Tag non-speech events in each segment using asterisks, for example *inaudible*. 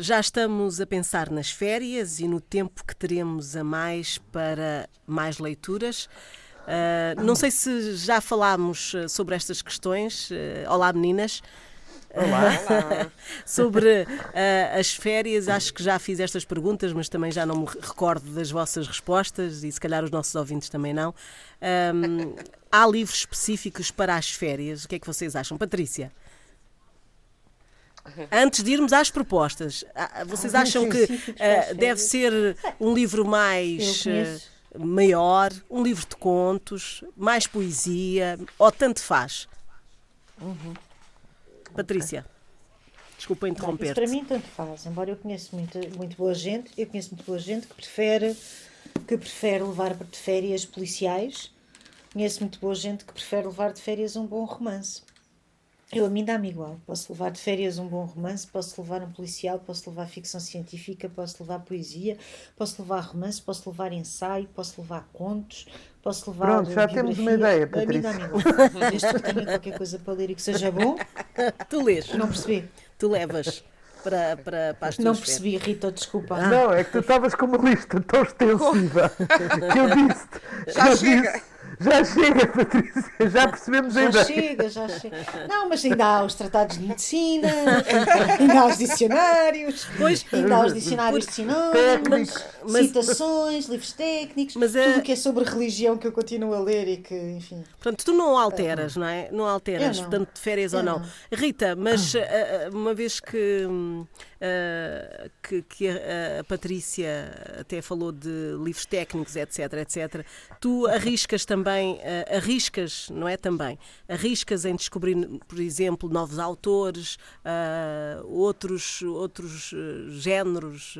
Já estamos a pensar nas férias e no tempo que teremos a mais para mais leituras. Uh, não sei se já falámos ah, sobre estas questões. Uh, olá, meninas. Olá. *laughs* sobre uh, as férias, acho que já fiz estas perguntas, mas também já não me recordo das vossas respostas e se calhar os nossos ouvintes também não. Um, há livros específicos para as férias? O que é que vocês acham? Patrícia? Antes de irmos às propostas, vocês acham que uh, deve ser um livro mais uh, maior, um livro de contos, mais poesia, ou tanto faz? Uhum. Patrícia. Desculpa interromper. -te. Para mim, tanto faz. Embora eu conheça muito, muito boa gente, eu conheço muito boa gente que prefere, que prefere levar de férias policiais. Conheço muito boa gente que prefere levar de férias um bom romance. Eu a mim dá-me igual. Posso levar de férias um bom romance, posso levar um policial, posso levar ficção científica, posso levar poesia, posso levar romance, posso levar ensaio, posso levar contos, posso levar. Pronto, já biografia. temos uma ideia, Patrícia. A mim dá-me igual. Desde que tenha qualquer coisa para ler e que seja bom. Tu lês. Não percebi. Tu levas. Para, para, para as Não percebi, Rita, desculpa. Ah. Não, é que tu estavas com uma lista tão extensiva que eu disse. Já chega. Disse, já chega, Patrícia, já percebemos já ainda. Já chega, já chega. Não, mas ainda há os tratados de medicina, ainda há os dicionários, pois, ainda há os dicionários de sinónimos, citações, livros técnicos, mas é... tudo o que é sobre religião que eu continuo a ler e que, enfim. Portanto, tu não alteras, não é? Não alteras, não. portanto, de férias eu ou não. não. Rita, mas uh, uma vez que, uh, que, que a, a Patrícia até falou de livros técnicos, etc, etc, tu arriscas também também uh, arriscas, não é também, arriscas em descobrir, por exemplo, novos autores, uh, outros, outros uh, géneros,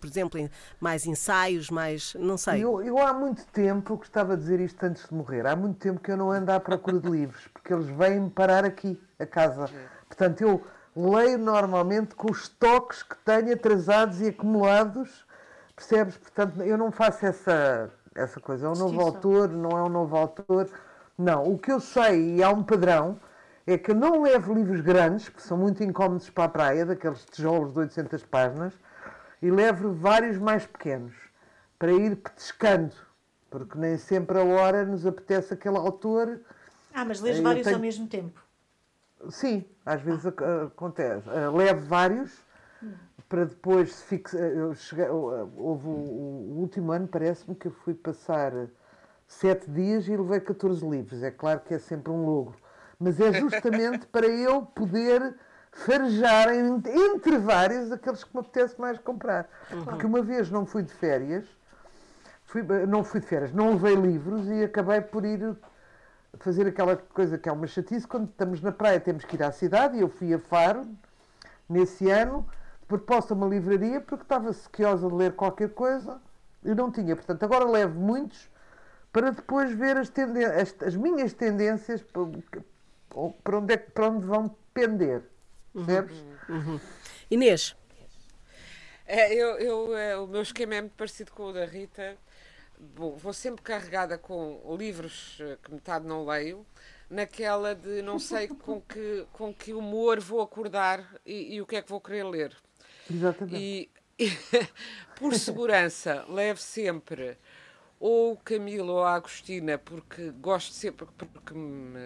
por exemplo, mais ensaios, mais, não sei. Eu, eu há muito tempo, gostava de dizer isto antes de morrer, há muito tempo que eu não ando à procura de livros, porque eles vêm-me parar aqui, a casa. Portanto, eu leio normalmente com os toques que tenho atrasados e acumulados, percebes? Portanto, eu não faço essa essa coisa. É um novo autor, não é um novo autor. Não, o que eu sei, e há um padrão, é que eu não levo livros grandes, que são muito incómodos para a praia, daqueles tijolos de 800 páginas, e levo vários mais pequenos, para ir petiscando, porque nem sempre a hora nos apetece aquele autor. Ah, mas lês vários tenho... ao mesmo tempo? Sim, às vezes ah. acontece. Uh, levo vários, para depois se fixar. houve o, o, último ano, parece-me que eu fui passar sete dias e levei 14 livros. É claro que é sempre um logro, mas é justamente *laughs* para eu poder farejar entre vários aqueles que me apetece mais comprar. Uhum. Porque uma vez não fui de férias, fui, não fui de férias, não levei livros e acabei por ir fazer aquela coisa que é uma chatice quando estamos na praia temos que ir à cidade e eu fui a Faro nesse ano proposta uma livraria porque estava sequiosa de ler qualquer coisa e não tinha. Portanto, agora levo muitos para depois ver as, as, as minhas tendências para onde, é, para onde vão pender. Percebes? Uhum. Uhum. Inês. É, eu, eu, é, o meu esquema é muito parecido com o da Rita. Bom, vou sempre carregada com livros eh, que metade não leio, naquela de não sei com que, com que humor vou acordar e, e o que é que vou querer ler. Exatamente. E, e *laughs* por segurança, leve sempre ou o Camilo ou a Agostina, porque gosto sempre, porque me,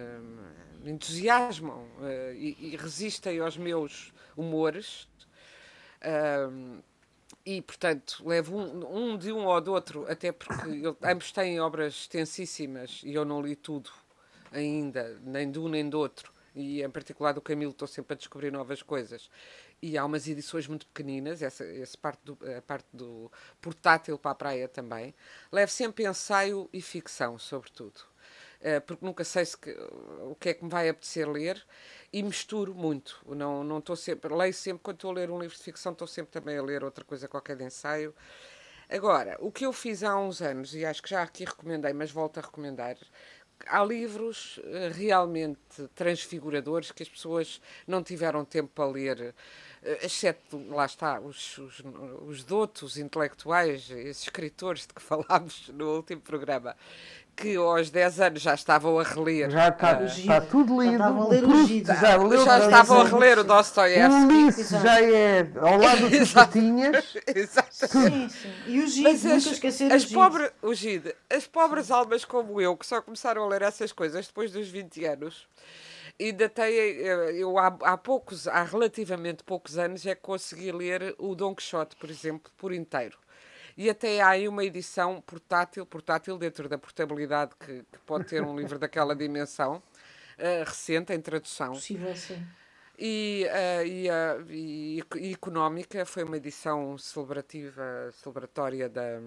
me entusiasmam uh, e, e, resistem aos meus humores. Uh, e, portanto, levo um, um, de um ou do outro, até porque eu, ambos têm obras extensíssimas e eu não li tudo ainda, nem de um nem do outro. E, em particular, do Camilo, estou sempre a descobrir novas coisas e há umas edições muito pequeninas, essa, essa parte, do, a parte do portátil para a praia também. Levo sempre ensaio e ficção, sobretudo, uh, porque nunca sei se que, o que é que me vai apetecer ler e misturo muito. Não, não estou sempre, leio sempre, quando estou a ler um livro de ficção, estou sempre também a ler outra coisa qualquer de ensaio. Agora, o que eu fiz há uns anos, e acho que já aqui recomendei, mas volto a recomendar, há livros eh, realmente transfiguradores que as pessoas não tiveram tempo para ler eh, exceto, lá está, os, os, os dotos intelectuais, esses escritores de que *laughs* falámos no último programa, que aos 10 anos já estavam a reler. Já está, uh, está tudo lido. Já estavam a ler o Gide. Já, leu já estavam a reler o Dostoiévski. O Ulisses já é ao lado dos *laughs* patinhas. *laughs* Sim, sim. E o Gide, Mas nunca as, esquecer as o pobre, o Gide. As pobres almas como eu, que só começaram a ler essas coisas depois dos 20 anos, ainda tem, eu há, há poucos, há relativamente poucos anos é que consegui ler o Don Quixote, por exemplo, por inteiro. E até há aí uma edição portátil, portátil dentro da portabilidade que, que pode ter um livro daquela dimensão, uh, recente, em tradução. Possível, sim. E, uh, e, uh, e, e, económica, foi uma edição celebrativa, celebratória da,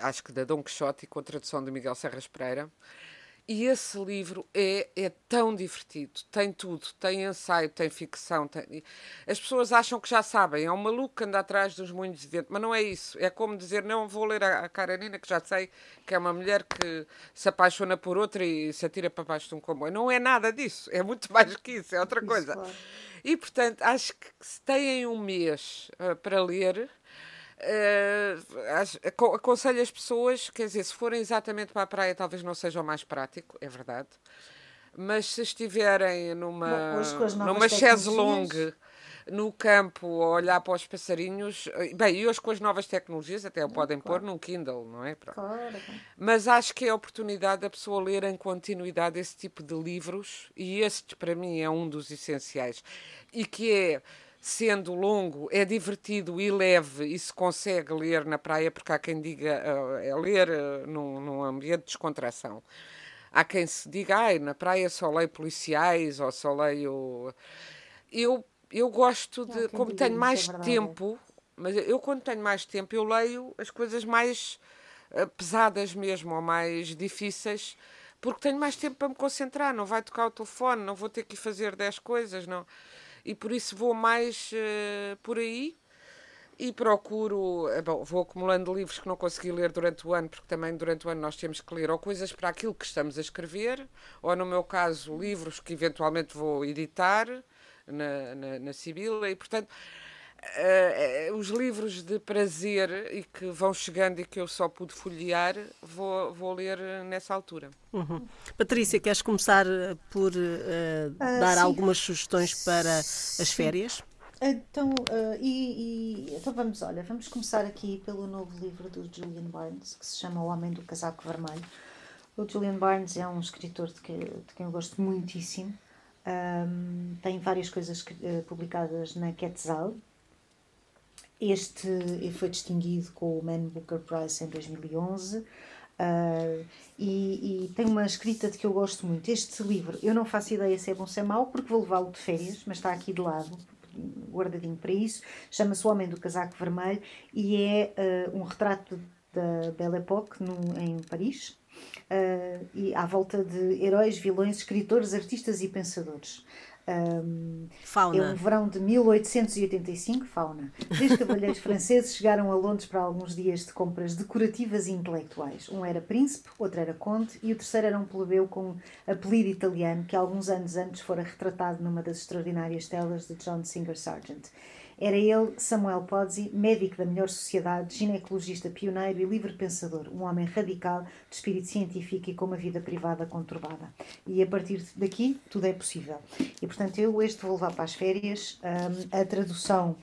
acho que da Dom Quixote, com a tradução de Miguel Serras Pereira. E esse livro é, é tão divertido, tem tudo, tem ensaio, tem ficção. Tem... As pessoas acham que já sabem, é um maluco que anda atrás dos moinhos de vento, mas não é isso. É como dizer, não, vou ler a, a Karenina, que já sei que é uma mulher que se apaixona por outra e se atira para baixo de um comboio. Não é nada disso, é muito *laughs* mais que isso, é outra coisa. Isso, claro. E, portanto, acho que se têm um mês uh, para ler Uh, aconselho as pessoas, quer dizer, se forem exatamente para a praia, talvez não seja o mais prático, é verdade. Mas se estiverem numa, Bom, numa chaise longue no campo a olhar para os passarinhos, eh, bem, e hoje com as novas tecnologias até o podem claro. pôr num Kindle, não é? Claro. Mas acho que é a oportunidade da pessoa ler em continuidade esse tipo de livros, e este para mim é um dos essenciais, e que é sendo longo, é divertido e leve e se consegue ler na praia, porque há quem diga uh, é ler uh, num, num, ambiente de descontração. Há quem se diga, ai, na praia só leio policiais ou só leio. Eu, eu gosto de. como tenho mais é tempo, mas eu quando tenho mais tempo, eu leio as coisas mais uh, pesadas mesmo, ou mais difíceis, porque tenho mais tempo para me concentrar. Não vai tocar o telefone, não vou ter que fazer 10 coisas, não e por isso vou mais uh, por aí e procuro, eh, bom, vou acumulando livros que não consegui ler durante o ano, porque também durante o ano nós temos que ler ou coisas para aquilo que estamos a escrever, ou no meu caso, livros que eventualmente vou editar na, na, na Sibila, e portanto. Uh, uh, os livros de prazer e que vão chegando e que eu só pude folhear, vou, vou ler nessa altura. Uhum. Patrícia, queres começar por uh, dar algumas sugestões para as férias? Então, e, e, então vamos, olha, vamos começar aqui pelo novo livro do Julian Barnes, que se chama O Homem do Casaco Vermelho. O Julian Barnes é um escritor de, que, de quem eu gosto muitíssimo. Um, tem várias coisas publicadas na Quetzal, este foi distinguido com o Man Booker Prize em 2011 uh, ah, e, e, tem uma escrita de que eu gosto muito. Este livro, eu não faço ideia se é bom ou se é mau, porque vou levá-lo de férias, mas está aqui de lado, guardadinho para isso. Chama-se O Homem do Casaco Vermelho e é uh, um retrato da Belle Époque no, em Paris. Uh, e à volta de heróis, vilões, escritores, artistas e pensadores. Um, fauna. É um verão de 1885, fauna. Três cavalheiros *laughs* franceses chegaram a Londres para alguns dias de compras decorativas e intelectuais. Um era príncipe, outro era conde e o terceiro era um plebeu com apelido italiano que alguns anos antes fora retratado numa das extraordinárias telas de John Singer Sargent. Era ele, Samuel Pozzi, médico da melhor sociedade, ginecologista pioneiro e livre pensador, um homem radical, de espírito científico e com uma vida privada conturbada. E a partir daqui, tudo é possível. E portanto, eu este vou levar para as férias. Um, a tradução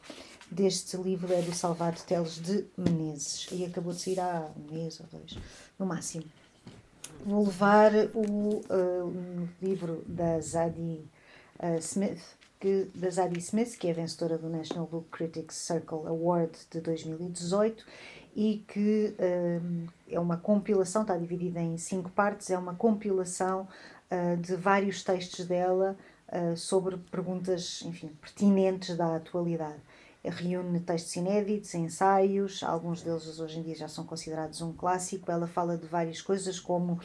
deste livro é do Salvador Teles de Menezes e acabou de sair há um mês ou dois, no máximo. Vou levar o uh, um livro da Zadie uh, Smith, que, da Zadie Smith, que é vencedora do National Book Critics Circle Award de 2018 e que um, é uma compilação, está dividida em cinco partes, é uma compilação uh, de vários textos dela uh, sobre perguntas, enfim, pertinentes da atualidade. Reúne textos inéditos, ensaios, alguns deles hoje em dia já são considerados um clássico. Ela fala de várias coisas como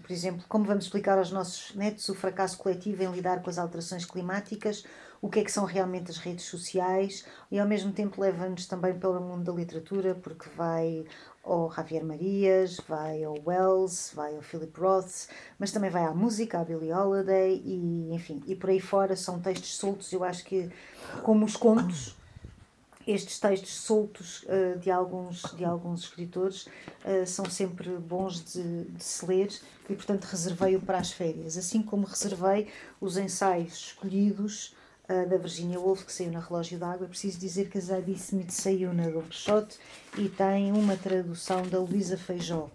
por exemplo, como vamos explicar aos nossos netos o fracasso coletivo em lidar com as alterações climáticas, o que é que são realmente as redes sociais e ao mesmo tempo leva-nos também pelo mundo da literatura, porque vai ao Javier Marias, vai ao Wells, vai ao Philip Roth, mas também vai à música, à Billie Holiday e enfim, e por aí fora são textos soltos, eu acho que como os contos estes textos soltos uh, de, alguns, de alguns escritores uh, são sempre bons de, de, se ler e, portanto, reservei-o para as férias. Assim como reservei os ensaios escolhidos uh, da Virginia Woolf, que saiu na Relógio d'Água. Preciso dizer que a Zadie saiu na Don e tem uma tradução da Luísa Feijó.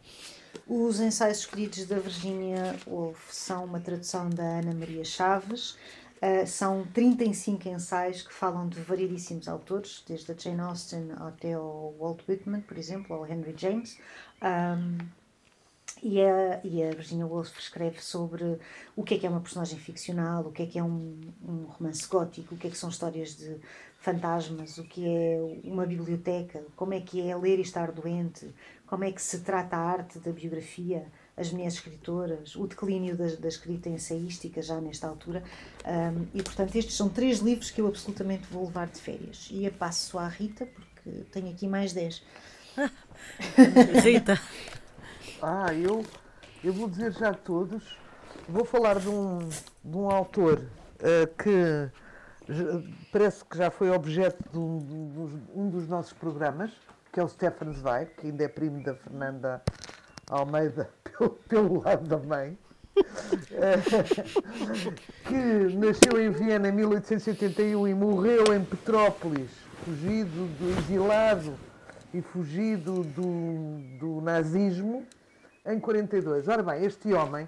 Os ensaios escolhidos da Virginia Woolf são uma tradução da Ana Maria Chaves Uh, são 35 ensaios que falam de variedíssimos autores, desde a Jane Austen até o Walt Whitman, por exemplo, ou Henry James. Um, e a, e a Virginia Woolf escreve sobre o que é que é uma personagem ficcional, o que é que é um, um romance gótico, o que é que são histórias de fantasmas, o que é uma biblioteca, como é que é ler e estar doente, como é que se trata a arte da biografia, as mulheres escritoras, o declínio da, da escrita ensaística já nesta altura. Um, e, portanto, estes são três livros que eu absolutamente vou levar de férias. E a passo só à Rita, porque tenho aqui mais dez. *laughs* Rita. Ah, eu, eu vou dizer já a todos. Vou falar de um, de um autor uh, que parece que já foi objeto de um, de um, dos nossos programas, que é o Stefan Zweig, que ainda é primo da Fernanda Almeida pelo, pelo lado da mãe, que nasceu em Viena em 1881 e morreu em Petrópolis, fugido do exilado e fugido do, do nazismo em 42. Ora bem, este homem,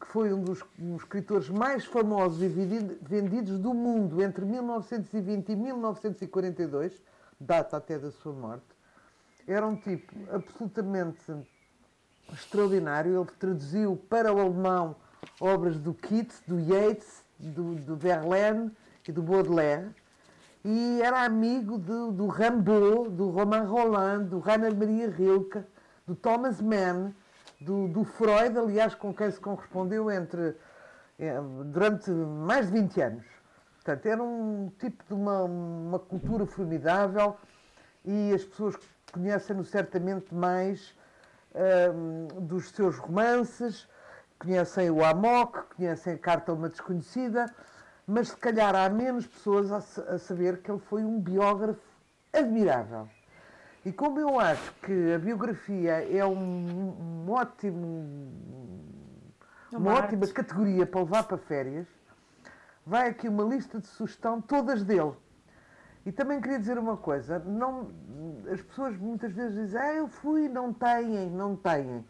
que foi um dos, um dos escritores mais famosos e vendidos do mundo entre 1920 e 1942, data até da sua morte, era um tipo absolutamente extraordinário. Ele traduziu para o alemão obras do Keats, do Yeats, do, do Verlaine e do Baudelaire. E era amigo do, do Rimbaud, do Romain Rolland, do Rainer Maria Rilke, do Thomas Mann, do, do Freud, aliás, com quem se correspondeu entre, eh, durante mais de 20 anos. Portanto, era um tipo de uma, uma cultura formidável e as pessoas conhecem-no certamente mais dos seus romances, conhecem o Amok, conhecem a Carta a uma Desconhecida, mas se calhar há menos pessoas a, a saber que ele foi um biógrafo admirável. E como eu acho que a biografia é um, um ótimo, uma, uma ótima categoria para levar para férias, vai aqui uma lista de sugestão, todas dele. E também queria dizer uma coisa: não, as pessoas muitas vezes dizem, ah, eu fui, não têm, não têm.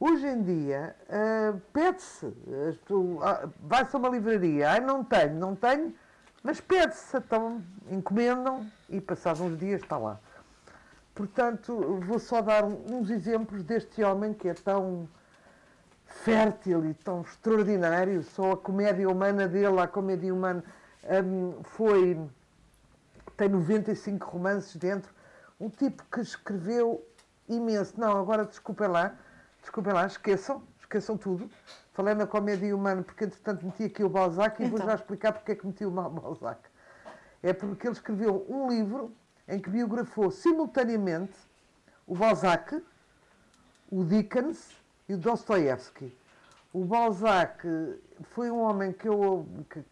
Hoje em dia, uh, pede-se, uh, vai-se a uma livraria, ah, não tenho, não tenho, mas pede-se, então encomendam e passados uns dias está lá. Portanto, vou só dar uns exemplos deste homem que é tão fértil e tão extraordinário. Só a comédia humana dele, a comédia humana, um, foi tem 95 romances dentro. Um tipo que escreveu imenso. Não, agora desculpem lá, desculpem lá, esqueçam, esqueçam tudo. Falei na comédia humana porque, entretanto, meti aqui o Balzac e então. vou já explicar porque é que meti o Balzac. É porque ele escreveu um livro em que biografou simultaneamente o Balzac, o Dickens e o Dostoevsky. O Balzac foi um homem que eu. Que,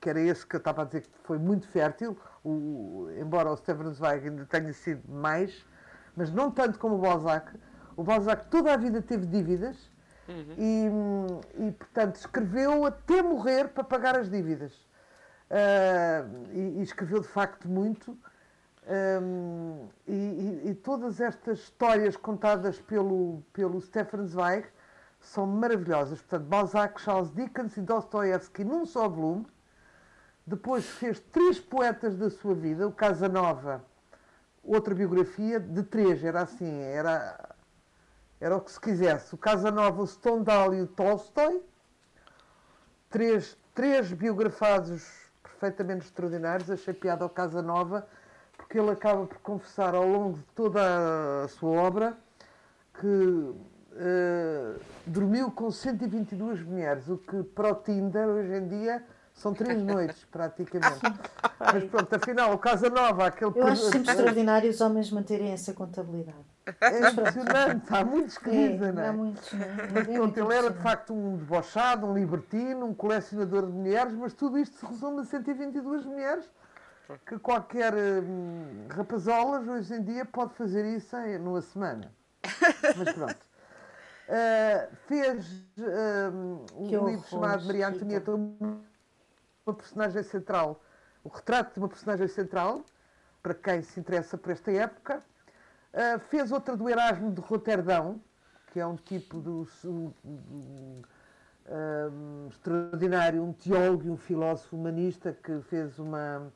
que era esse que eu estava a dizer que foi muito fértil, o, embora o Stefan Zweig ainda tenha sido mais, mas não tanto como o Balzac. O Balzac toda a vida teve dívidas uhum. e, e, portanto, escreveu até morrer para pagar as dívidas. Uh, e, e, escreveu de facto muito. Um, e, e, todas estas histórias contadas pelo, pelo Stefan Zweig são maravilhosas. Portanto, Balzac, Charles Dickens e Dostoevsky num só volume. Depois fez três poetas da sua vida, o Casanova, outra biografia de três, era assim, era, era o que se quisesse. O Casanova, o Stendhal e o Tolstói, três, três biografados perfeitamente extraordinários, achei piada ao Casanova, porque ele acaba por confessar ao longo de toda a sua obra que uh, dormiu com 122 mulheres, o que para o Tinder hoje em dia são três *laughs* noites, praticamente. Mas pronto, afinal, o Casa Nova, aquele... Eu acho sempre extraordinário os homens manterem essa contabilidade. É impressionante, há muitos que é, dizem, não é? Há muitos, não é? Mas pronto, ele era de facto um debochado, um libertino, um colecionador de mulheres, mas tudo isto se resume a 122 mulheres que qualquer hum, rapazolas hoje em dia pode fazer isso em, numa semana. *laughs* Mas pronto. Uh, fez uh, um que livro chamado Maria Antonieta, uma personagem central, o retrato de uma personagem central, para quem se interessa por esta época. Uh, fez outra do Erasmo de Roterdão, que é um tipo do, do, do um, extraordinário, um teólogo e um filósofo humanista que fez uma,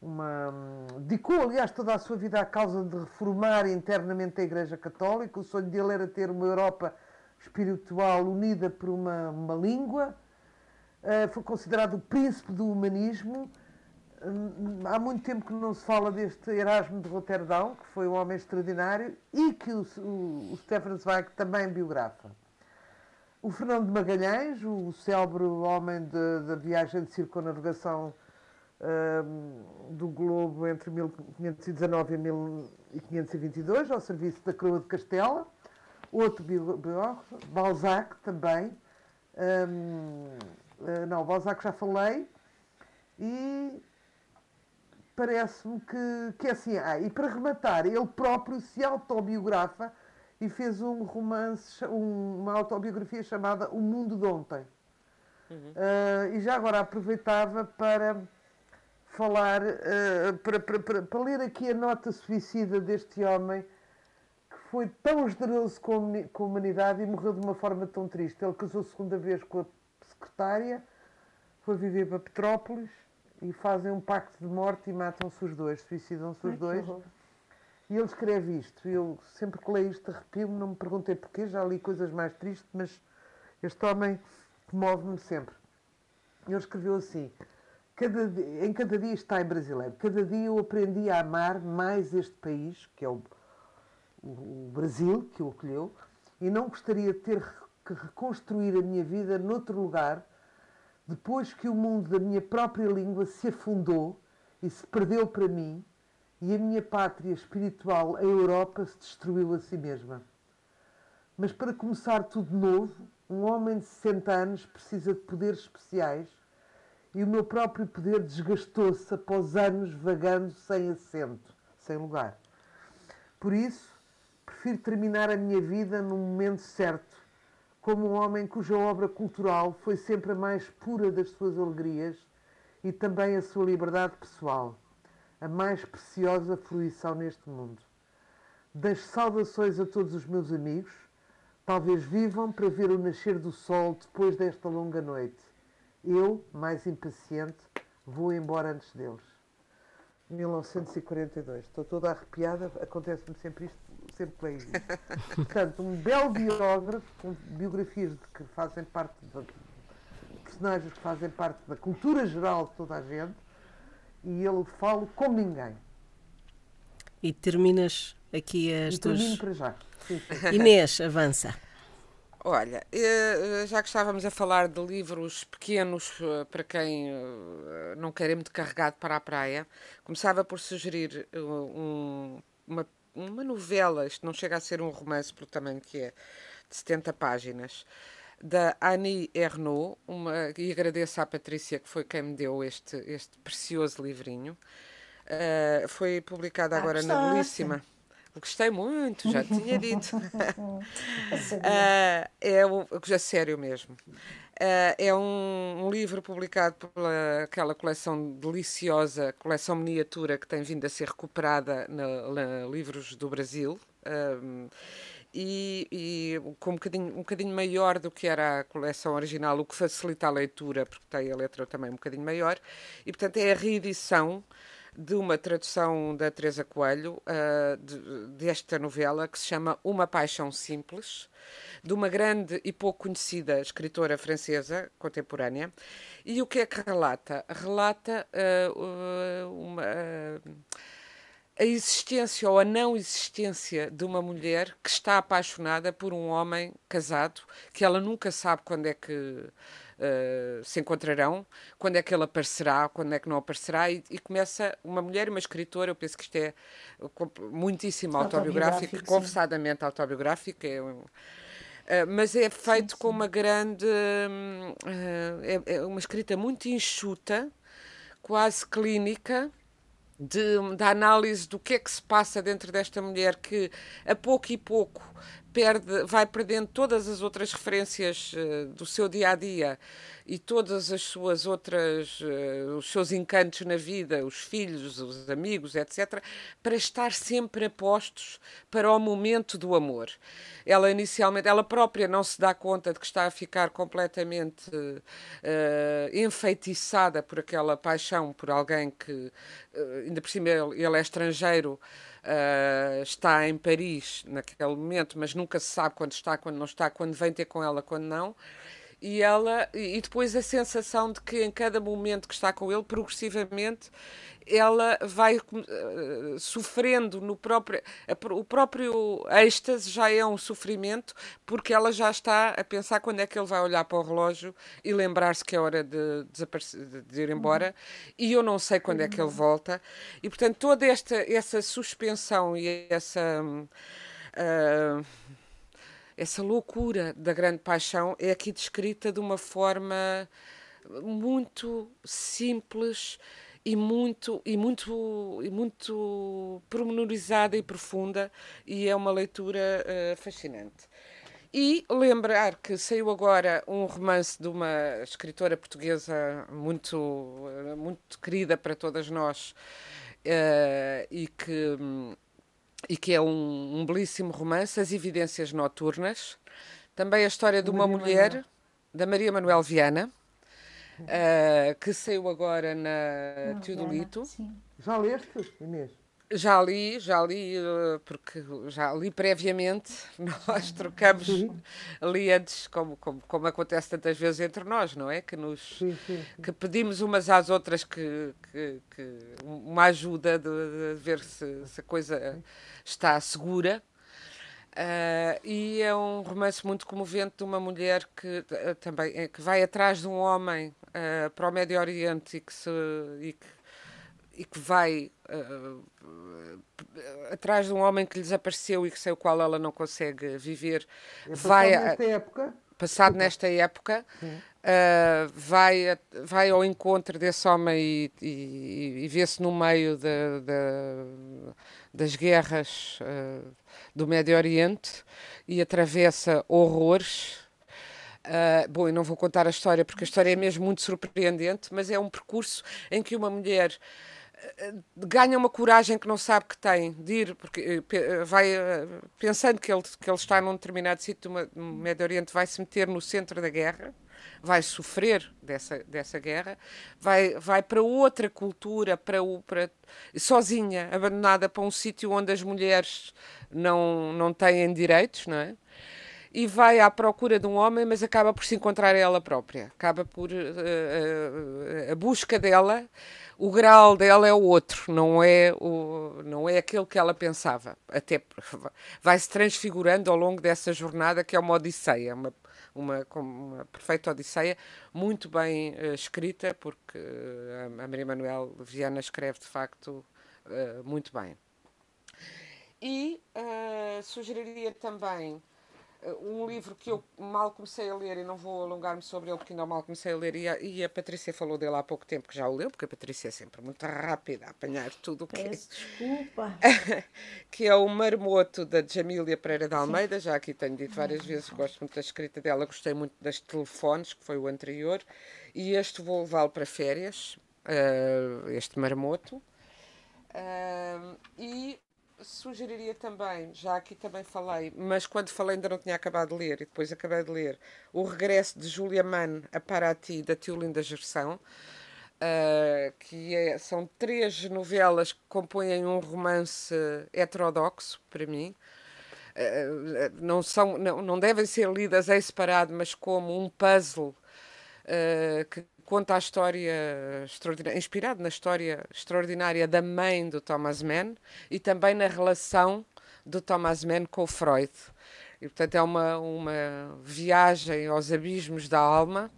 uma. dedicou, aliás, toda a sua vida à causa de reformar internamente a Igreja Católica. O sonho dele era ter uma Europa espiritual unida por uma, uma língua. Uh, foi considerado o príncipe do humanismo. Uh, há muito tempo que não se fala deste Erasmo de Roterdão, que foi um homem extraordinário e que o, o, o Stefan Zweig também biografa. O Fernando Magalhães, o célebre homem da viagem de circunnavegação uh, do globo entre 1519 e 1522, ao serviço da Coroa de Castela. Outro biógrafo, Balzac também. Um, uh, não, Balzac já falei. E parece-me que, que é assim. Ah, e para rematar, ele próprio se autobiografa e fez um romance, um, uma autobiografia chamada O Mundo de Ontem. Uhum. Uh, e já agora aproveitava para falar, uh, para, para, para, para, ler aqui a nota suicida deste homem que foi tão generoso com a, com a humanidade e morreu de uma forma tão triste. Ele casou segunda vez com a secretária, foi viver para Petrópolis e fazem um pacto de morte e matam-se os dois, suicidam-se os dois. E ele escreve isto. Eu sempre que leio isto arrepio-me, não me perguntei porquê, já li coisas mais tristes, mas este homem comove-me sempre. Ele escreveu assim: cada em cada dia está em brasileiro. Cada dia eu aprendi a amar mais este país, que é o, o, o Brasil, que o acolheu, e não gostaria de ter que reconstruir a minha vida noutro lugar, depois que o mundo da minha própria língua se afundou e se perdeu para mim e a minha pátria espiritual, a Europa, se destruiu a si mesma. Mas para começar tudo novo, um homem de 60 anos precisa de poderes especiais e o meu próprio poder desgastou-se após anos vagando sem assento, sem lugar. Por isso, prefiro terminar a minha vida no momento certo, como um homem cuja obra cultural foi sempre a mais pura das suas alegrias e também a sua liberdade pessoal a mais preciosa fruição neste mundo. Deixo saudações a todos os meus amigos. Talvez vivam para ver o nascer do sol depois desta longa noite. Eu, mais impaciente, vou embora antes deles. 1942. Estou toda arrepiada, acontece-me sempre isto, sempre que leio isto. Portanto, um belo biógrafo, com biografias de que fazem parte de personagens que fazem parte da cultura geral de toda a gente, e ele fala como ninguém. E terminas aqui as e tuas. Termino para já. Sim, sim. *laughs* Inês, avança. Olha, eh, já que estávamos a falar de livros pequenos eh, para quem eh, não quer ir muito carregado para a praia, começava por sugerir um, uma, uma novela, isto não chega a ser um romance pelo tamanho que é, de 70 páginas, da Annie Ernaux, uma, e agradeço à Patrícia que foi quem me deu este, este precioso livrinho. Uh, foi publicado ah, agora na Belíssima. Gostei muito, já tinha dito. *laughs* uh, é o, é sério mesmo. Uh, é um, um, livro publicado pela aquela coleção deliciosa, coleção miniatura que tem vindo a ser recuperada na, na Livros do Brasil. Uh, e, e com um bocadinho, um bocadinho maior do que era a coleção original, o que facilita a leitura, porque tem a letra também um bocadinho maior, e portanto é a reedição de uma tradução da Teresa Coelho uh, de, desta novela que se chama Uma Paixão Simples, de uma grande e pouco conhecida escritora francesa contemporânea. E o que é que relata? Relata uh, uh, uma a existência ou a não existência de uma mulher que está apaixonada por um homem casado, que ela nunca sabe quando é que uh, se encontrarão, quando é que ele aparecerá, quando é que não aparecerá, e, e começa uma mulher e uma escritora, eu penso que isto é muitíssimo autobiográfico, autobiográfico confessadamente autobiográfico, é um, Uh, mas é feito sim, sim. com uma grande. Uh, é, é, uma escrita muito enxuta, quase clínica, de, da análise do que é que se passa dentro desta mulher que a pouco e pouco perde, vai perdendo todas as outras referências uh, do seu dia a dia e todas as suas outras, uh, os seus encantos na vida, os filhos, os amigos, etc., para estar sempre a postos para o momento do amor. Ela inicialmente, ela própria não se dá conta de que está a ficar completamente uh, enfeitiçada por aquela paixão por alguém que, uh, ainda por cima, ele, ele é estrangeiro. Uh, está em Paris naquele momento, mas nunca se sabe quando está, quando não está, quando vem ter com ela, quando não e ela e depois a sensação de que em cada momento que está com ele progressivamente ela vai uh, sofrendo no próprio o próprio êxtase já é um sofrimento porque ela já está a pensar quando é que ele vai olhar para o relógio e lembrar-se que é hora de, desaparecer, de ir embora uhum. e eu não sei quando uhum. é que ele volta e portanto toda esta essa suspensão e essa uh, essa loucura da grande paixão é aqui descrita de uma forma muito simples e muito e muito e muito pormenorizada e profunda e é uma leitura uh, fascinante. E lembrar que saiu agora um romance de uma escritora portuguesa muito muito querida para todas nós uh, e que e que é um, um, belíssimo romance, As Evidências Noturnas. Também a história de uma Maria mulher, Manuel. da Maria Manuel Viana, uh, que saiu agora na Teodolito. Já leste, Inês? Já li, já li, eh, porque já li previamente, *laughs* nós trocamos ali antes, como, como, como acontece tantas vezes entre nós, não é? Que, nos, que pedimos umas às outras que, que, que uma ajuda de, de ver se, se, a coisa está segura. Uh, e é um romance muito comovente de uma mulher que uh, também que vai atrás de um homem uh, para o Médio Oriente e que, se, e que e que vai uh, atrás de um homem que lhe desapareceu e que sem o qual ela não consegue viver. É vai nesta época? Passado nesta época, uh, vai, vai ao encontro desse homem e, e, e vê-se no meio de, de, das guerras uh, do Médio Oriente e atravessa horrores. Uh, bom, eu não vou contar a história porque a história é mesmo muito surpreendente, mas é um percurso em que uma mulher ganha uma coragem que não sabe que tem de ir, porque eh, eh, vai eh, pensando que ele, que ele está num determinado sítio do Médio Oriente, vai se meter no centro da guerra, vai sofrer dessa, dessa guerra, vai, vai para outra cultura, para, o, para sozinha, abandonada para um sítio onde as mulheres não, não têm direitos, não é? E vai à procura de um homem, mas acaba por se encontrar ela própria. Acaba por. Uh, a busca dela o grau dela é o outro, não é, o, não é aquele que ela pensava. Até vai se transfigurando ao longo dessa jornada que é uma odisseia, uma, uma, uma perfeita odisseia, muito bem uh, escrita, porque uh, a Maria Manuel Viana escreve de facto muito bem. E sugeriria também um livro que eu mal comecei a ler e não vou alongar-me sobre ele porque ainda mal comecei a ler e a, e a, Patrícia falou dele há pouco tempo que já o leu, porque a Patrícia é sempre muito rápida a apanhar tudo o que é. desculpa. *laughs* que é o Marmoto da Jamília Pereira de Almeida, Sim. já aqui tenho dito várias vezes, gosto muito da escrita dela, gostei muito das telefones, que foi o anterior, e este vou levá-lo para férias, uh, este Marmoto. Uh, e sugeriria também, já aqui também falei, mas quando falei ainda não tinha acabado de ler e depois acabei de ler, o regresso de Julia Mann a Paraty, da Tiolinda Gerção, uh, que é, são três novelas que compõem um romance heterodoxo, para mim. Uh, não, são, não, não devem ser lidas em separado, mas como um puzzle uh, que conta a história extraordinária, inspirado na história extraordinária da mãe do Thomas Mann e também na relação do Thomas Mann com o Freud. E, portanto, é uma, uma viagem aos abismos da alma,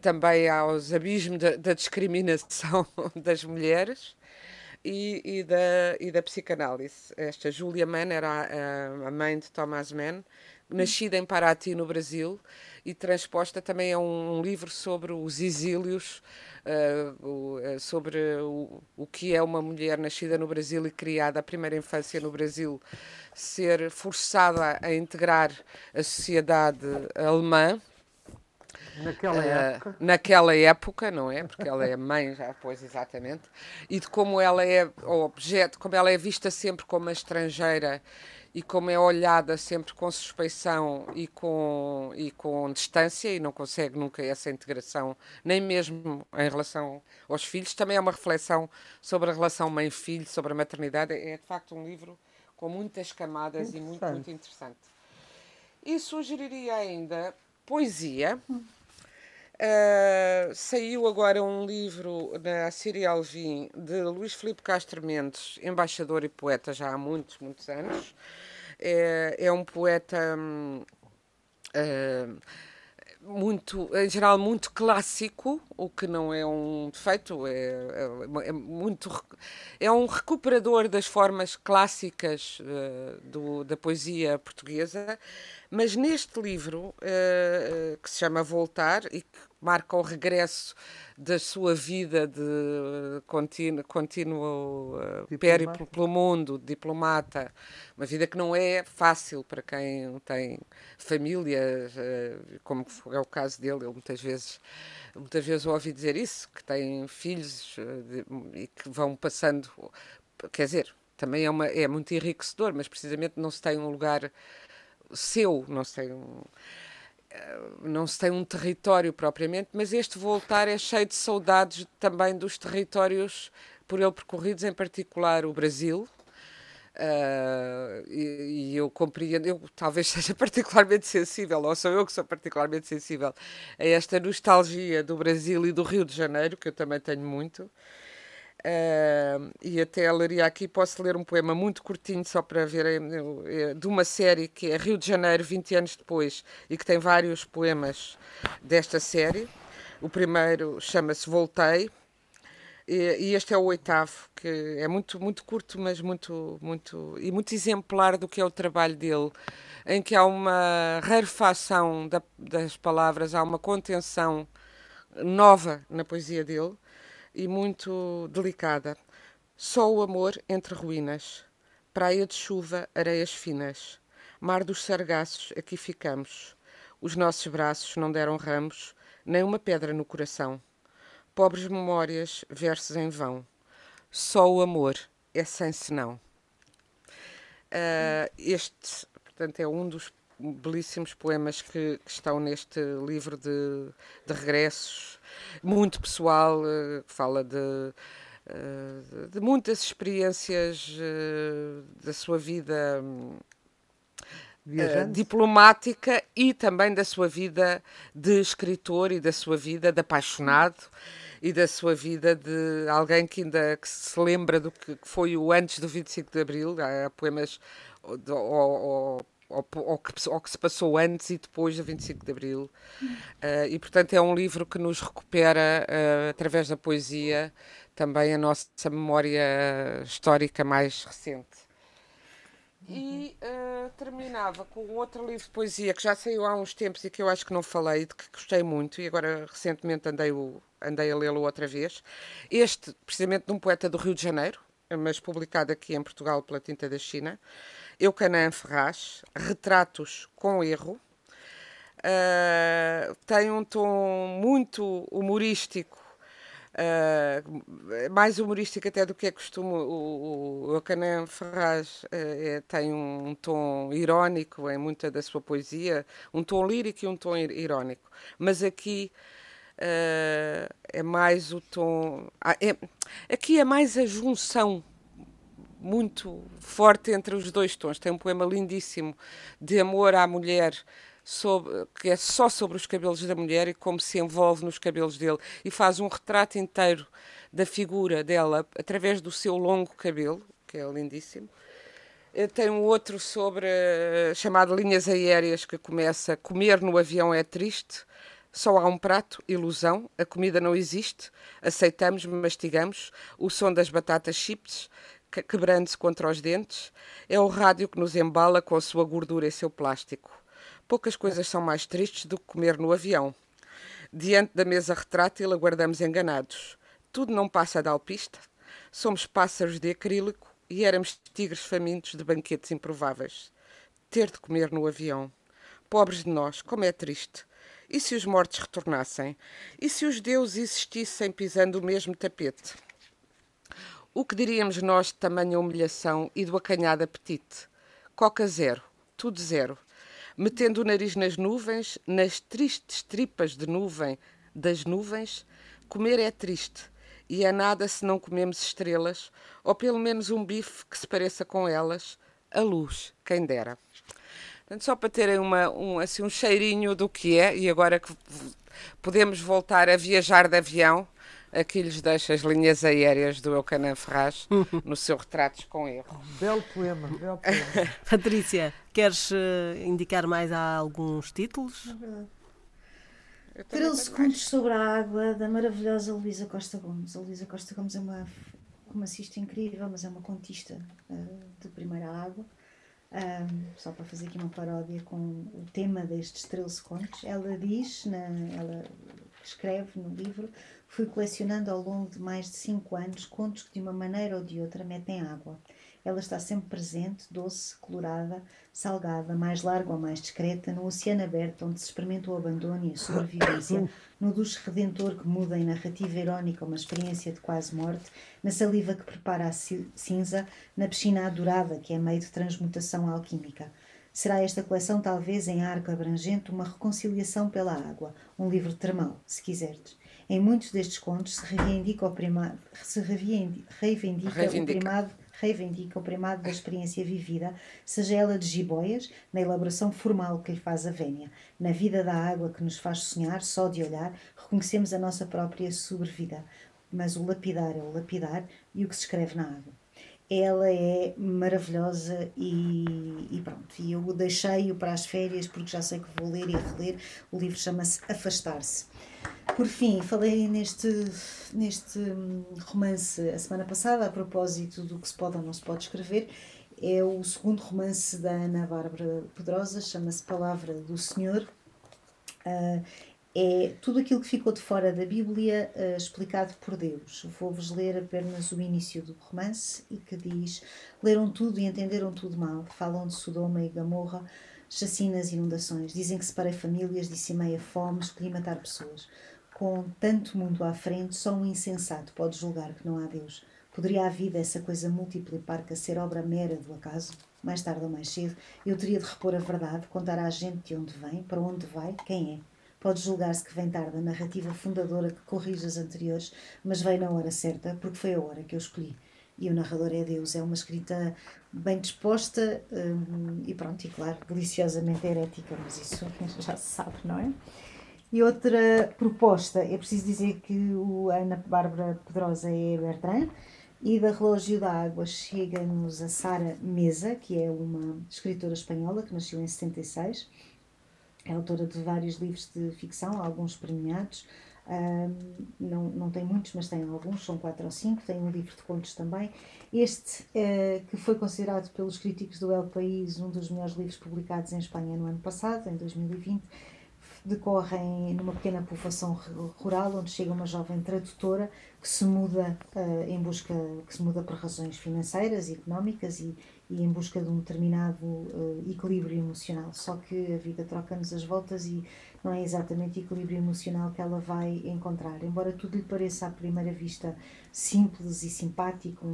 também aos abismos da, da discriminação *laughs* das mulheres e, e, da, e da psicanálise. Esta Julia Mann era a, a mãe de Thomas Mann, nascida em Paraty, no Brasil, e transposta também a um, livro sobre os exílios, uh, sobre o, o que é uma mulher nascida no Brasil e criada a primeira infância no Brasil, ser forçada a integrar a sociedade alemã. Naquela uh, época. Naquela época, não é? Porque ela é mãe já, pois, exatamente. E de como ela é objeto, como ela é vista sempre como uma estrangeira e como é olhada sempre com suspeição e com, e com distância e não consegue nunca essa integração, nem mesmo em relação aos filhos. Também é uma reflexão sobre a relação mãe-filho, sobre a maternidade. É de facto um livro com muitas camadas e muito, muito interessante. E sugeriria ainda poesia. Uh, saiu agora um livro da Síria Alvim de Luís Filipe Castro Mendes, embaixador e poeta já há muitos, muitos anos. É, é um poeta uh, muito, em geral, muito clássico, o que não é um defeito, é, é, é muito é um recuperador das formas clássicas uh, do, da poesia portuguesa, mas neste livro uh, que se chama Voltar e que marca o regresso da sua vida de contínuo, contínuo uh, périplo pelo mundo, diplomata, uma vida que não é fácil para quem tem família, uh, como é o caso dele, ele muitas vezes muitas vezes ouvi dizer isso, que tem filhos uh, de, e que vão passando, quer dizer, também é, uma, é muito enriquecedor, mas precisamente não se tem um lugar seu, não se tem um eh, não se tem um território propriamente, mas este voltar é cheio de saudades também dos territórios por ele percorridos, em particular o Brasil. Uh, e, e, eu compreendo, eu talvez *laughs* seja particularmente sensível, ou sou eu que sou particularmente sensível a esta nostalgia do Brasil e do Rio de Janeiro, que eu também tenho muito. Uh, e até leria aqui, posso ler um poema muito curtinho, só para ver, uh, de uma série que é Rio de Janeiro, 20 anos depois, e que tem vários poemas desta série. O primeiro chama-se Voltei, e, e, este é o oitavo, que é muito, muito curto, mas muito, muito, e muito exemplar do que é o trabalho dele, em que há uma rarefação da, das palavras, há uma contenção nova na poesia dele e muito delicada. Só o amor entre ruínas, praia de chuva, areias finas, mar dos sargaços, aqui ficamos. Os nossos braços não deram ramos, nem uma pedra no coração. Pobres memórias, versos em vão. Só o amor é sem senão. Uh, este, portanto, é um dos belíssimos poemas que, que estão neste livro de, de regressos, muito pessoal, uh, fala de, uh, de muitas experiências uh, da sua vida diplomática e também da sua vida de escritor e da sua vida de apaixonado e da sua vida de alguém que ainda que se lembra do que foi o antes do 25 de Abril, há poemas ou, ou ou, ou, que, ou, que, se passou antes e depois do 25 de Abril. Uh, e, portanto, é um livro que nos recupera, uh, através da poesia, também a nossa memória histórica mais recente. E uh, terminava com outro livro de poesia que já saiu há uns tempos e que eu acho que não falei, de que gostei muito, e agora recentemente andei, o, andei a lê-lo outra vez. Este, precisamente de um poeta do Rio de Janeiro, mas publicado aqui em Portugal pela Tinta da China. Eucanã Ferraz, Retratos com Erro. Uh, tem um tom muito humorístico, uh, mais humorístico até do que é costume. O, o Eucanã Ferraz uh, é, tem um, um, tom irónico em muita da sua poesia, um tom lírico e um tom irónico. Mas aqui é mais o tom. Ah, é, aqui é mais a junção muito forte entre os dois tons. Tem um poema lindíssimo de amor à mulher. Sobre, que é só sobre os cabelos da mulher e como se envolve nos cabelos dele e faz um retrato inteiro da figura dela através do seu longo cabelo, que é lindíssimo. Eh, tem um outro sobre eh, chamado Linhas Aéreas que começa Comer no avião é triste, só há um prato, ilusão, a comida não existe, aceitamos, mastigamos, o som das batatas chips, quebrando-se contra os dentes, é o rádio que nos embala com a sua gordura e seu plástico. Poucas coisas são mais tristes do que comer no avião. Diante da mesa retrátil, aguardamos enganados. Tudo não passa da alpista. Somos pássaros de acrílico e éramos tigres famintos de banquetes improváveis. Ter de comer no avião. Pobres de nós, como é triste. E se os mortos retornassem? E se os deuses existissem pisando o mesmo tapete? O que diríamos nós de tamanha humilhação e do acanhado apetite? Coca zero, tudo zero metendo o nariz nas nuvens, nas tristes tripas de nuvem das nuvens, comer é triste e é nada se não comemos estrelas, ou pelo menos um bife que se pareça com elas, a luz, quem dera. Portanto, só para terem uma, um, assim, um cheirinho do que é, e agora que podemos voltar a viajar de avião, aqui lhes deixo as linhas aéreas do Eucanã Ferraz no seu Retratos com Erro. Belo poema, belo poema. *laughs* Patrícia, queres uh, indicar mais alguns títulos? É 13 segundos sobre a água da maravilhosa Luísa Costa Gomes. A Luísa Costa Gomes é uma romancista incrível, mas é uma contista uh, de primeira água. Um, só para fazer aqui uma paródia com o tema destes 13 contos, ela diz, na, ela escreve no livro, fui colecionando ao longo de mais de cinco anos contos que de uma maneira ou de outra metem água. Ela está sempre presente, doce, colorada, salgada, mais larga ou mais discreta, no oceano aberto onde se experimenta o abandono e a sobrevivência, *coughs* no duche redentor que muda em narrativa irónica uma experiência de quase morte, na saliva que prepara a cinza, na piscina adorada que é meio de transmutação alquímica. Será esta coleção, talvez em arco abrangente, uma reconciliação pela água, um livro termal, se quiseres. Em muitos destes contos se reivindica o primado, se reivindica, reivindica, reivindica. o primado reivindica o primado da experiência vivida, seja ela de jiboias, na elaboração formal que lhe faz a vénia. Na vida da água que nos faz sonhar, só de olhar, reconhecemos a nossa própria sobrevida. Mas o lapidar é o lapidar e o que se escreve na água. Ela é maravilhosa e, e pronto. E eu deixei-o para as férias porque já sei que vou ler e reler. O livro chama-se Afastar-se. Por fim, falei neste, neste hum, romance a semana passada, a propósito do que se pode ou não se pode escrever. É o segundo romance da Ana Bárbara Pedrosa, chama-se Palavra do Senhor. Uh, é tudo aquilo que ficou de fora da Bíblia uh, explicado por Deus. Vou-vos ler apenas o início do romance e que diz: Leram tudo e entenderam tudo mal. Falam de Sodoma e Gamorra, chacinas e inundações. Dizem que separei famílias, dissimei a fome, escolhi matar pessoas com tanto mundo à frente, só um insensato pode julgar que não há Deus. Poderia a vida, essa coisa múltipla e parca, ser obra mera do acaso? Mais tarde ou mais cedo, eu teria de repor a verdade, contar à gente de onde vem, para onde vai, quem é. Pode julgar-se que vem tarde a narrativa fundadora que corrige as anteriores, mas veio na hora certa, porque foi a hora que eu escolhi. E o narrador é Deus. É uma escrita bem disposta hum, e pronto, e claro, deliciosamente herética, mas isso *laughs* já se sabe, não é? E outra proposta, é preciso dizer que o Ana Bárbara Pedrosa é Bertrand, e da Relógio da Água chega-nos a Sara Mesa, que é uma escritora espanhola que nasceu em 76. É autora de vários livros de ficção, alguns premiados. Um, não, não tem muitos, mas tem alguns, são quatro ou cinco. Tem um livro de contos também. Este, uh, que foi considerado pelos críticos do El País um dos melhores livros publicados em Espanha no ano passado, em 2020 decorrem numa pequena povoação rural onde chega uma jovem tradutora que se muda uh, em busca que se muda por razões financeiras económicas e, e em busca de um determinado uh, equilíbrio emocional só que a vida troca-nos as voltas e não é exatamente equilíbrio emocional que ela vai encontrar embora tudo lhe pareça à primeira vista simples e simpático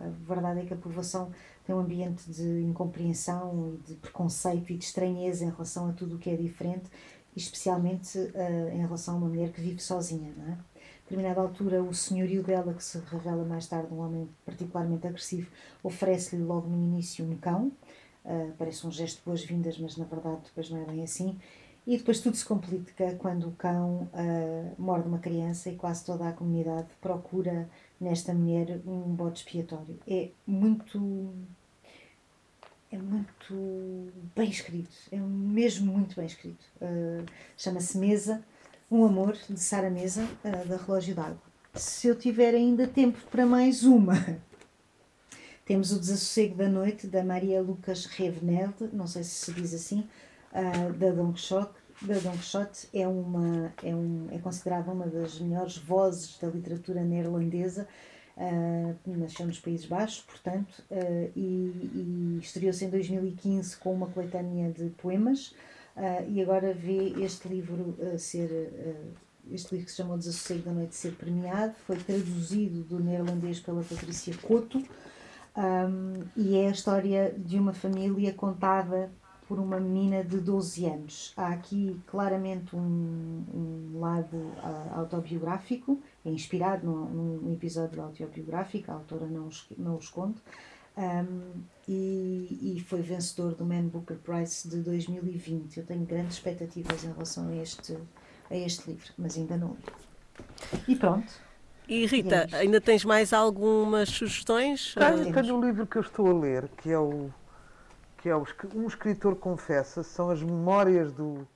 a verdade é que a povoação tem um ambiente de incompreensão e de preconceito e de estranheza em relação a tudo o que é diferente especialmente uh, em relação a uma mulher que vive sozinha. Não é? Determinada altura, o senhorio dela, que se revela mais tarde um homem particularmente agressivo, oferece-lhe logo no início um cão. Uh, parece um gesto de boas-vindas, mas na verdade depois não é bem assim. E depois tudo se complica quando o cão uh, morde uma criança e quase toda a comunidade procura nesta mulher um bode expiatório. É muito é muito bem escrito, é mesmo muito bem escrito. Uh, Chama-se Mesa, Um Amor, de Sara Mesa, uh, da Relógio d'Água. Se eu tiver ainda tempo para mais uma, *laughs* temos O Desassossego da Noite, da Maria Lucas Revenelde, não sei se se diz assim, uh, da Don Quixote, da Don Quixote é, uma, é, um, é considerada uma das melhores vozes da literatura neerlandesa. Uh, nasceu nos Países Baixos, portanto, uh, e, e estreou-se em 2015 com uma coletânea de poemas. Uh, e agora vê este livro ser este livro que se chamou Desassossego da Noite ser premiado, foi traduzido do neerlandês pela Patrícia Couto um, e é a história de uma família contada por uma menina de 12 anos. Há aqui claramente um, um lado uh, autobiográfico, é inspirado num, num, episódio autobiográfico, a autora não os, não os conta, um, e, e, foi vencedor do Man Booker Prize de 2020. Eu tenho grandes expectativas em relação a este, a este livro, mas ainda não li. E pronto. E Rita, ainda tens mais algumas sugestões? Tenho, tenho um livro que eu estou a ler, que é o que é o, um escritor confessa, são as memórias do,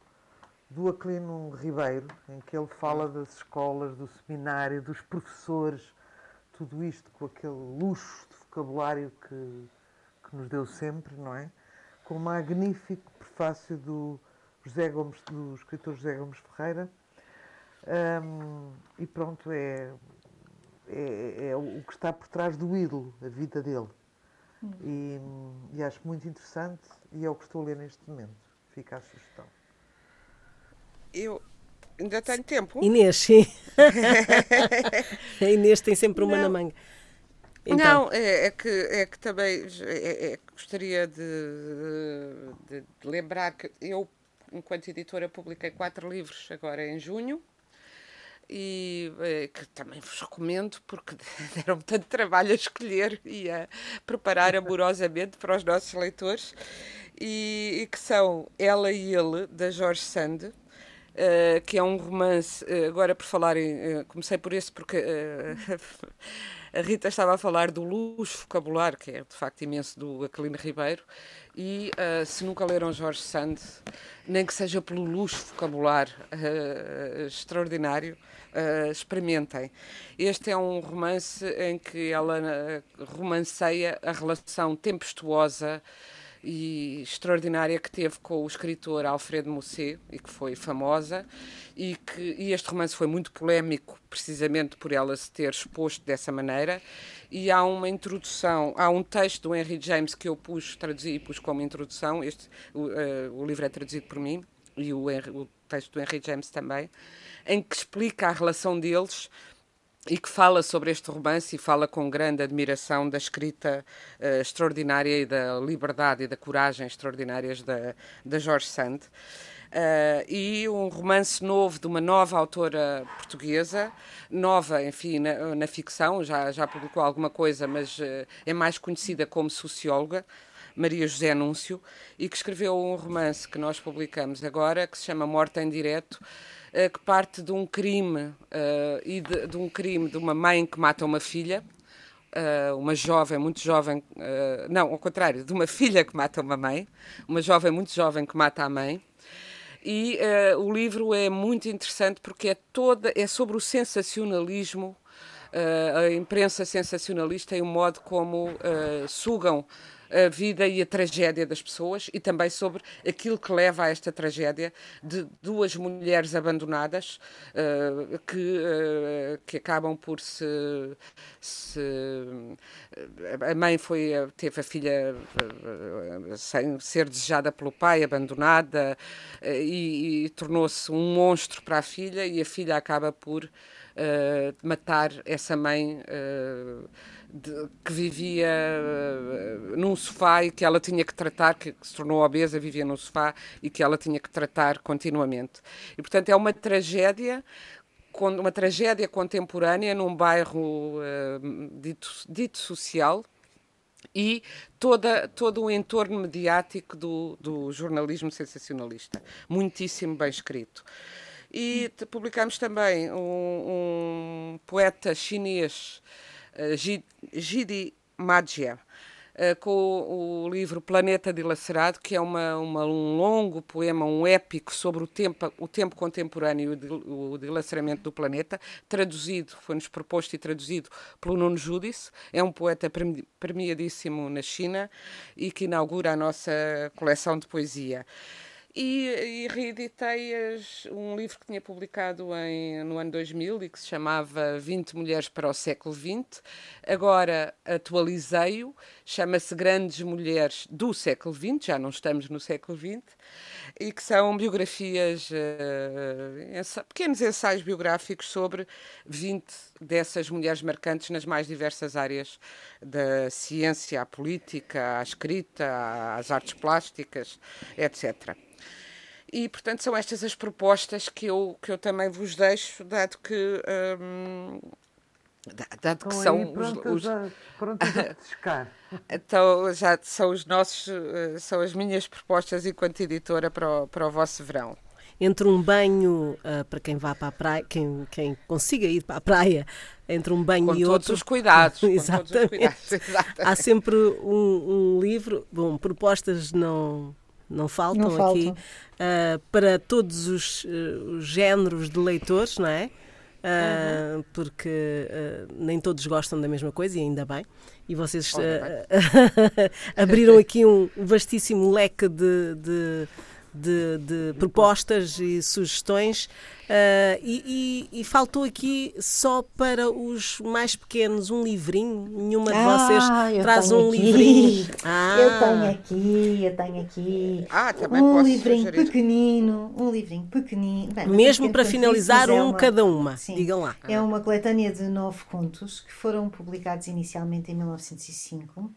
do Aquilino Ribeiro, em que ele fala das escolas, do seminário, dos professores, tudo isto com aquele luxo vocabulário que, que nos deu sempre, não é? Com o magnífico prefácio do José Gomes, do escritor José Gomes Ferreira. Um, e pronto, é, é, é, o que está por trás do ídolo, a vida dele. Hum. E, e, acho muito interessante e é o que estou a ler neste momento. Fica a sugestão. Eu ainda tenho tempo. Inês, sim. *laughs* a Inês tem sempre uma Não. na manga. Então. Não, é, é, que, é que também é, é, gostaria de, de, de lembrar que eu enquanto editora, publiquei quatro livros agora em junho e eh, que também vos recomendo porque *laughs* deram tanto trabalho a escolher e a preparar amorosamente para os nossos leitores e, e que são Ela e Ele, da Jorge Sand, uh, que é um romance, uh, agora por falar em, comecei por esse porque *laughs* a Rita estava a falar do luxo vocabular, que é de facto imenso do Aquilino Ribeiro, e uh, se nunca leram Jorge Sand, nem que seja pelo luxo vocabular uh, extraordinário, uh, experimentem. Este é um romance em que ela romanceia a relação tempestuosa e extraordinária que teve com o escritor Alfredo Musset e que foi famosa e que e este romance foi muito polémico precisamente por ela se ter exposto dessa maneira. E há uma introdução há um texto do Henry James que eu pus traduzi e pus como introdução. Este o, uh, o livro é traduzido por mim e o, o texto do Henry James também em que explica a relação deles e que fala sobre este romance e fala com grande admiração da escrita uh, extraordinária e da liberdade e da coragem extraordinárias da, da Jorge Sand. Uh, e um romance novo de uma nova autora portuguesa, nova, enfim, na, na ficção, já, já publicou alguma coisa, mas uh, é mais conhecida como socióloga, Maria José Anúncio, e que escreveu um romance que nós publicamos agora, que se chama Morte em Direto, que parte de um crime uh, e de, de, um crime de uma mãe que mata uma filha. Uh, uma jovem muito jovem, não, ao contrário, de uma filha que mata uma mãe, uma jovem muito jovem que mata a mãe, e o livro é muito interessante porque é toda é sobre o sensacionalismo a imprensa sensacionalista e o modo como uh, sugam a vida e a tragédia das pessoas e também sobre aquilo que leva a esta tragédia de duas mulheres abandonadas uh, que, uh, que acabam por se, se, a mãe foi teve a filha uh, sem ser desejada pelo pai abandonada e, e tornou-se um monstro para a filha e a filha acaba por matar essa mãe de, que vivia uh, num sofá e que ela tinha que tratar, que, que, se tornou obesa, vivia num sofá e que ela tinha que tratar continuamente. E, portanto, é uma tragédia uma tragédia contemporânea num bairro uh, dito, dito, social e toda, todo o entorno mediático do, do jornalismo sensacionalista. Muitíssimo bem escrito. E publicamos também um, um poeta chinês eh, Gidi Magia, eh, com o livro Planeta Dilacerado, que é uma, uma, um longo poema, um épico sobre o tempo, o tempo contemporâneo e o dilaceramento do planeta, traduzido, foi-nos proposto e traduzido pelo Nuno Judice. É um poeta premiadíssimo na China e que inaugura a nossa coleção de poesia. E, e reeditei as, um livro que tinha publicado em, no ano 2000 e que se chamava 20 Mulheres para o Século XX. Agora atualizei-o, chama-se Grandes Mulheres do Século XX, já não estamos no século XX, e que são biografias, uh, ensa pequenos ensaios biográficos sobre 20 dessas mulheres marcantes nas mais diversas áreas da ciência, à política, à escrita, às artes plásticas, etc. E, portanto, são estas as propostas que eu, que eu também vos deixo, dado que. Hum, dado que são os, os... A, a *laughs* então já são os nossos eh, são as minhas propostas enquanto editora para o, para o vosso verão. Entre um banho uh, para quem vá para a praia quem, quem consiga ir para a praia entre um banho com e outro com os cuidados *laughs* exatamente os cuidados, *laughs* há sempre um, um livro. Bom propostas não não faltam, não aqui, uh, para todos os, uh, os, géneros de leitores, não é? Uh, uhum. Porque nem todos gostam da mesma coisa, e ainda bem. E vocês *laughs* abriram aqui um vastíssimo leque de, de de, de propostas e sugestões. Uh, e, e, e, faltou aqui só para os mais pequenos um livrinho. Nenhuma de ah, vocês traz um aqui. livrinho. *laughs* Ah. Eu tenho aqui, eu tenho aqui ah, um livrinho sugerir. pequenino, um livrinho pequenino. Bem, Mesmo para finalizar, um é uma, cada uma. Sim, Digam lá. É uma coletânea de nove contos que foram publicados inicialmente em 1905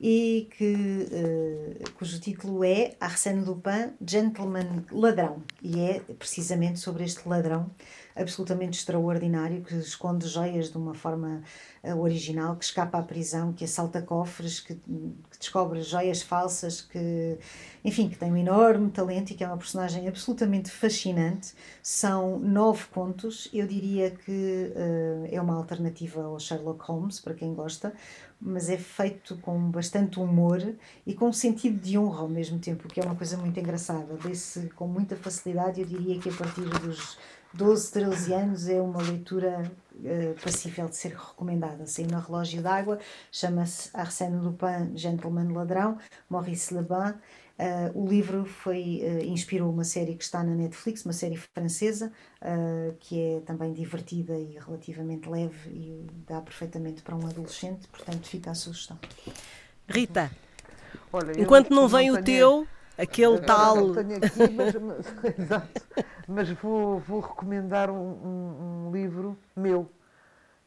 e que, uh, cujo título é Arsène Lupin, Gentleman Ladrão. E é precisamente sobre este ladrão absolutamente extraordinário que esconde joias de uma forma uh, original, que escapa à prisão, que assalta cofres, que, que, descobre joias falsas, que, enfim, que tem um enorme talento e que é uma personagem absolutamente fascinante. São nove contos, eu diria que uh, é uma alternativa ao Sherlock Holmes, para quem gosta, mas é feito com bastante humor e com sentido de honra ao mesmo tempo, que é uma coisa muito engraçada. Lê-se com muita facilidade, eu diria que a partir dos 12, 13 anos é uma leitura uh, passível de ser recomendada. Saiu na Relógio d'Água, chama-se Arsène Lupin, Gentleman Ladrão, Maurice Leblanc. Uh, o livro foi, uh, inspirou uma série que está na Netflix, uma série francesa, uh, que é também divertida e relativamente leve e dá perfeitamente para um adolescente, portanto fica a sugestão. Rita, Olha, enquanto não vem o teu, aquele tal. Tenho aqui, mas, mas, *laughs* exato, mas vou, vou recomendar um, um, um livro meu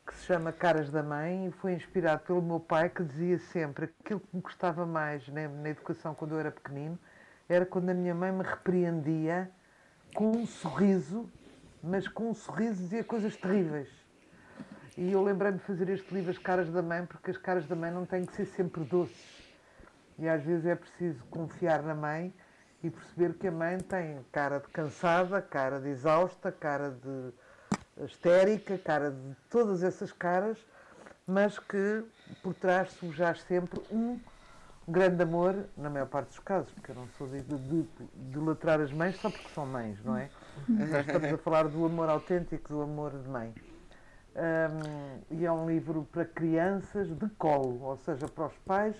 que se chama Caras da Mãe e foi inspirado pelo meu pai que dizia sempre aquilo que me gostava mais né, na educação quando eu era pequenino era quando a minha mãe me repreendia com um sorriso, mas com um sorriso dizia coisas terríveis. E eu lembrei-me de fazer este livro As Caras da Mãe, porque as caras da mãe não têm que ser sempre doces. E às vezes é preciso confiar na mãe e perceber que a mãe tem cara de cansada, cara de exausta, cara de histérica, cara de todas essas caras, mas que por trás surge sempre um grande amor, na maior parte dos casos, porque eu não sou de, de, de latrar as mães só porque são mães, não é? Nós estamos a falar do amor autêntico, do amor de mãe. Um, e é um livro para crianças de colo, ou seja, para os pais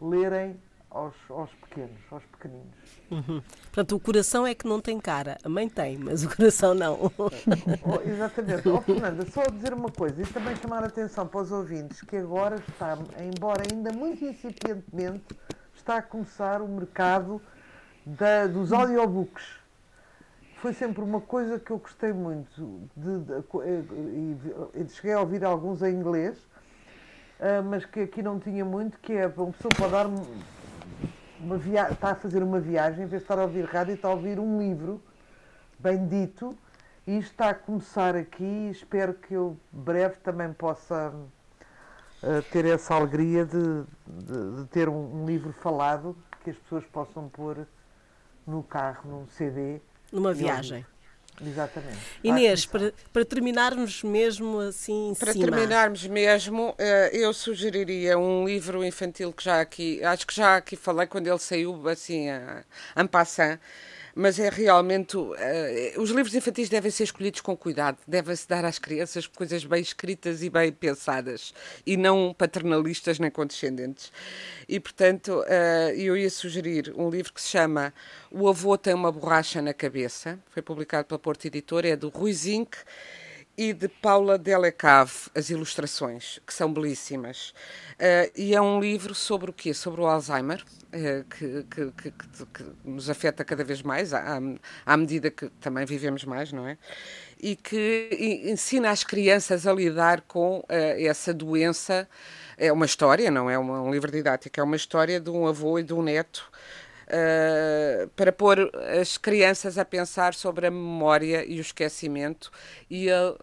lerem aos, aos pequenos, aos pequeninos. Uhum. Portanto, o coração é que não tem cara. A mãe tem, mas o coração não. *laughs* oh, exatamente. Oh, Fernanda, só dizer uma coisa e também chamar a atenção para os ouvintes que agora está, embora ainda muito incipientemente, está a começar o mercado da, dos audiobooks. Foi sempre uma coisa que eu gostei muito de, de, de, de cheguei a ouvir alguns em inglês, uh, mas que aqui não tinha muito, que é uma pessoa pode dar uma via... está a fazer uma viagem, em vez de estar a ouvir rádio, está a ouvir um livro bem dito. E está a começar aqui espero que eu breve também possa uh, ter essa alegria de, de, de ter um, um, livro falado que as pessoas possam pôr no carro, num CD. Numa viagem. Exatamente. Inês, para, para terminarmos mesmo assim. Para cima. terminarmos mesmo, eh, eu sugeriria um livro infantil que já aqui, acho que já aqui falei quando ele saiu assim, en passant, mas é realmente. Uh, os livros infantis devem ser escolhidos com cuidado, devem-se dar às crianças coisas bem escritas e bem pensadas, e não paternalistas nem condescendentes. E, portanto, uh, eu ia sugerir um livro que se chama O Avô Tem uma Borracha na Cabeça, foi publicado pela Porta Editora, é do Rui Zinc e de Paula Delecave, as ilustrações, que são belíssimas. Uh, e é um livro sobre o quê? Sobre o Alzheimer, uh, que, que, que, que, nos afeta cada vez mais, à, à, medida que também vivemos mais, não é? E que ensina as crianças a lidar com uh, essa doença. É uma história, não é um livro didático, é uma história de um avô e de um neto uh, para pôr as crianças a pensar sobre a memória e o esquecimento e a uh,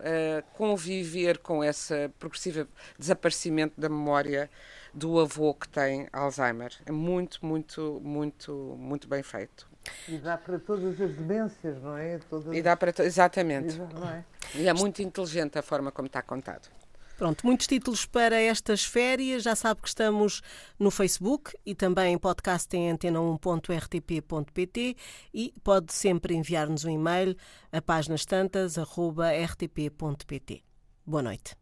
conviver com esse progressivo desaparecimento da memória do avô que tem Alzheimer. É muito, muito, muito, muito bem feito. E dá para todas as demências, não é? Todas... E dá para exatamente. É? E é muito inteligente a forma como está contado. Pronto, muitos títulos para estas férias. Já sabe que estamos no Facebook e também em podcast em antena1.rtp.pt e pode sempre enviar-nos um e-mail a páginas tantas rtp.pt. Boa noite.